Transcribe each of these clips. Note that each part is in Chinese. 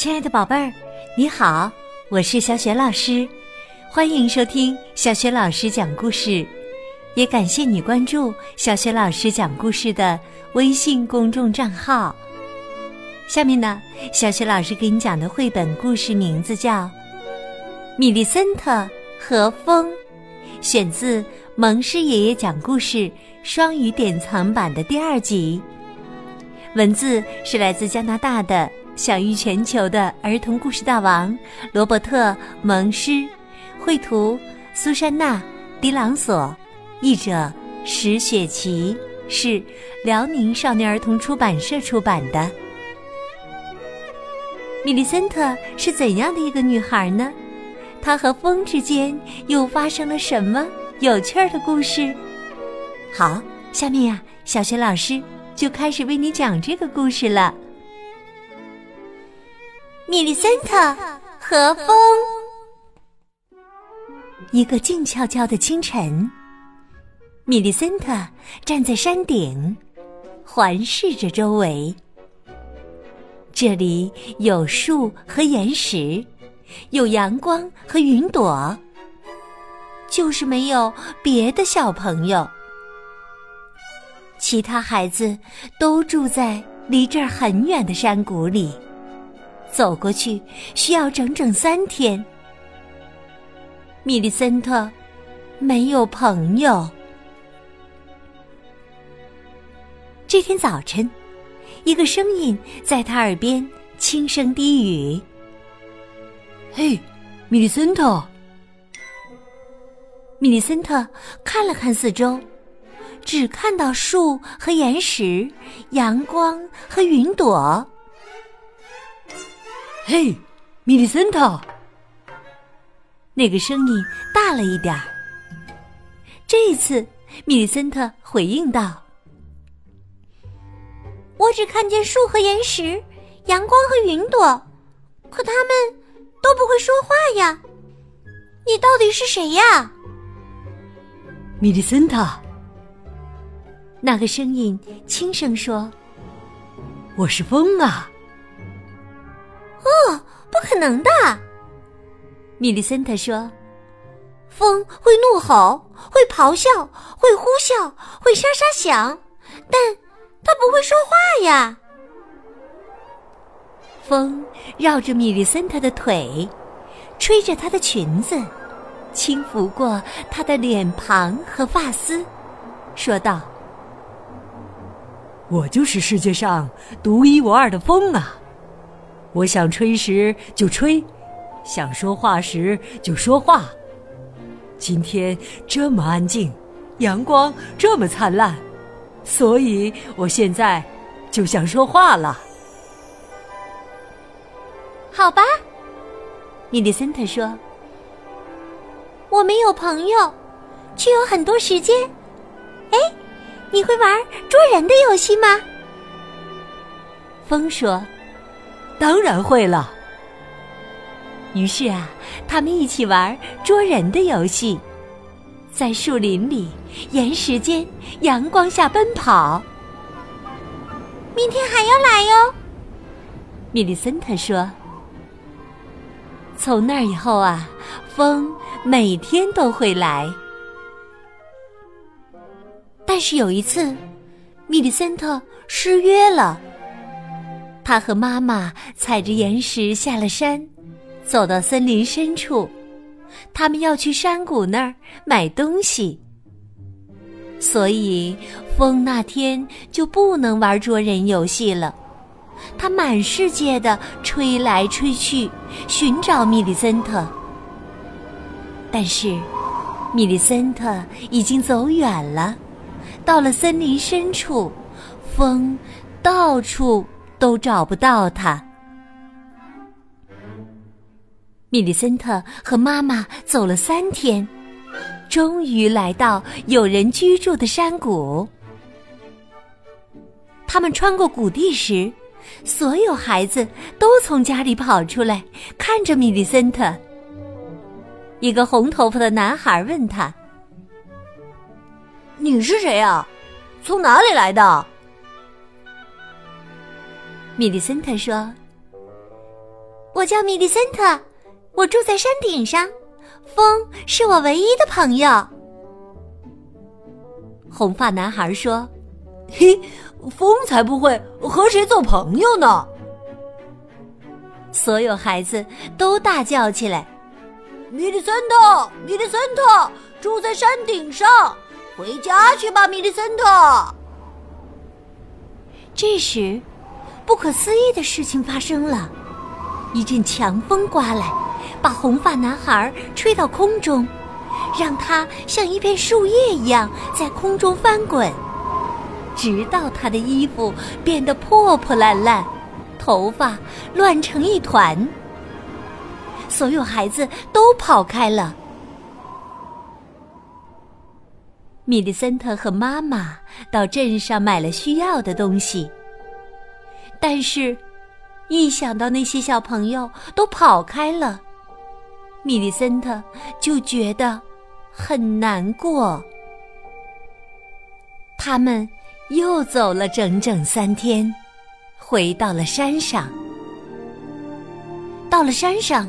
亲爱的宝贝儿，你好，我是小雪老师，欢迎收听小雪老师讲故事，也感谢你关注小雪老师讲故事的微信公众账号。下面呢，小雪老师给你讲的绘本故事名字叫《米莉森特和风》，选自蒙师爷爷讲故事双语典藏版的第二集，文字是来自加拿大的。享誉全球的儿童故事大王罗伯特·蒙施，绘图苏珊娜·迪朗索，译者石雪琪，是辽宁少年儿童出版社出版的。米莉森特是怎样的一个女孩呢？她和风之间又发生了什么有趣儿的故事？好，下面呀，小学老师就开始为你讲这个故事了。米莉森特和风。一个静悄悄的清晨，米莉森特站在山顶，环视着周围。这里有树和岩石，有阳光和云朵，就是没有别的小朋友。其他孩子都住在离这儿很远的山谷里。走过去需要整整三天。米莉森特没有朋友。这天早晨，一个声音在他耳边轻声低语：“嘿，米莉森特。”米莉森特看了看四周，只看到树和岩石、阳光和云朵。嘿，米莉森特！那个声音大了一点儿。这一次，米莉森特回应道：“我只看见树和岩石，阳光和云朵，可他们都不会说话呀。你到底是谁呀？”米莉森特。那个声音轻声说：“我是风啊。”不可能的！米莉森特说：“风会怒吼，会咆哮，会呼啸，会沙沙响，但它不会说话呀。”风绕着米莉森特的腿，吹着她的裙子，轻拂过她的脸庞和发丝，说道：“我就是世界上独一无二的风啊！”我想吹时就吹，想说话时就说话。今天这么安静，阳光这么灿烂，所以我现在就想说话了。好吧，米莉森特说：“我没有朋友，却有很多时间。哎，你会玩捉人的游戏吗？”风说。当然会了。于是啊，他们一起玩捉人的游戏，在树林里、岩石间、阳光下奔跑。明天还要来哟，米莉森特说。从那以后啊，风每天都会来。但是有一次，米莉森特失约了。他和妈妈踩着岩石下了山，走到森林深处。他们要去山谷那儿买东西，所以风那天就不能玩捉人游戏了。他满世界的吹来吹去，寻找米莉森特。但是，米莉森特已经走远了，到了森林深处，风到处。都找不到他。米莉森特和妈妈走了三天，终于来到有人居住的山谷。他们穿过谷地时，所有孩子都从家里跑出来，看着米莉森特。一个红头发的男孩问他：“你是谁呀？从哪里来的？”米莉森特说：“我叫米莉森特，我住在山顶上，风是我唯一的朋友。红发男孩说：“嘿，风才不会和谁做朋友呢！”所有孩子都大叫起来：“米莉森特，米莉森特住在山顶上，回家去吧，米莉森特。”这时，不可思议的事情发生了，一阵强风刮来，把红发男孩吹到空中。让他像一片树叶一样在空中翻滚，直到他的衣服变得破破烂烂，头发乱成一团。所有孩子都跑开了。米莉森特和妈妈到镇上买了需要的东西，但是，一想到那些小朋友都跑开了，米莉森特就觉得。很难过。他们又走了整整三天，回到了山上。到了山上，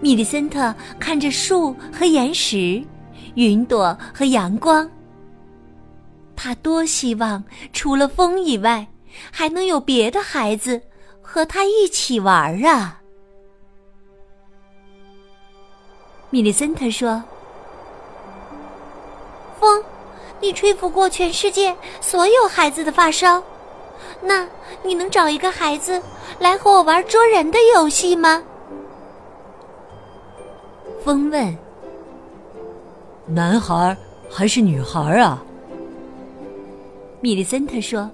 米莉森特看着树和岩石、云朵和阳光。他多希望除了风以外，还能有别的孩子和他一起玩啊！米莉森特说。风，你吹拂过全世界所有孩子的发梢，那你能找一个孩子来和我玩捉人的游戏吗？风问。男孩还是女孩啊？米莉森特说：“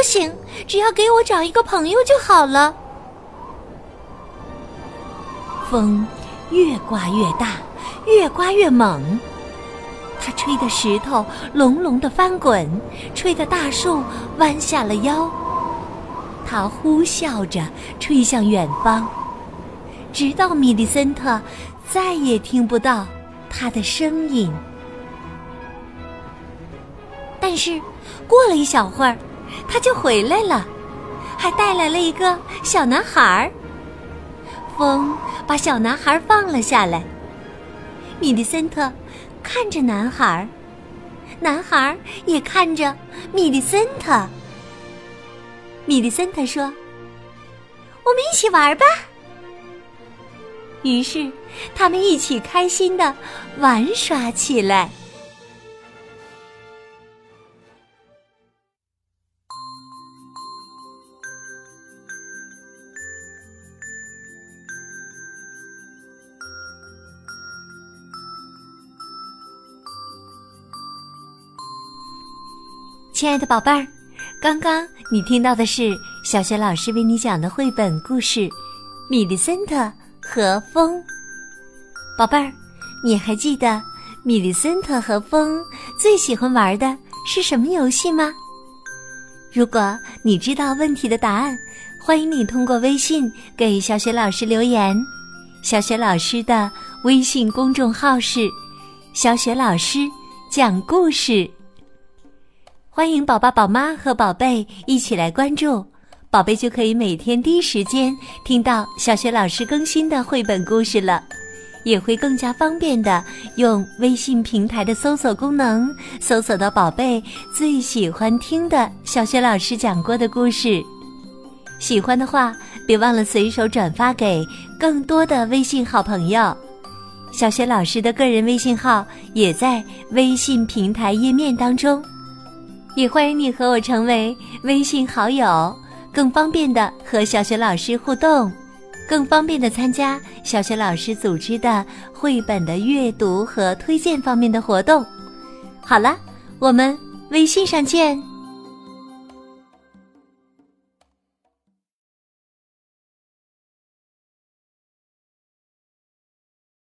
不行，只要给我找一个朋友就好了。”风越刮越大，越刮越猛。它吹得石头隆隆的翻滚，吹得大树弯下了腰。它呼啸着吹向远方，直到米利森特再也听不到它的声音。但是，过了一小会儿，他就回来了，还带来了一个小男孩。风把小男孩放了下来，米利森特。看着男孩，男孩也看着米莉森特。米莉森特说：“我们一起玩吧。”于是，他们一起开心的玩耍起来。亲爱的宝贝儿，刚刚你听到的是小雪老师为你讲的绘本故事《米莉森特和风》。宝贝儿，你还记得米莉森特和风最喜欢玩的是什么游戏吗？如果你知道问题的答案，欢迎你通过微信给小雪老师留言。小雪老师的微信公众号是“小雪老师讲故事”。欢迎宝宝、宝妈和宝贝一起来关注，宝贝就可以每天第一时间听到小学老师更新的绘本故事了，也会更加方便的用微信平台的搜索功能搜索到宝贝最喜欢听的小学老师讲过的故事。喜欢的话，别忘了随手转发给更多的微信好朋友。小学老师的个人微信号也在微信平台页面当中。也欢迎你和我成为微信好友，更方便的和小雪老师互动，更方便的参加小雪老师组织的绘本的阅读和推荐方面的活动。好了，我们微信上见。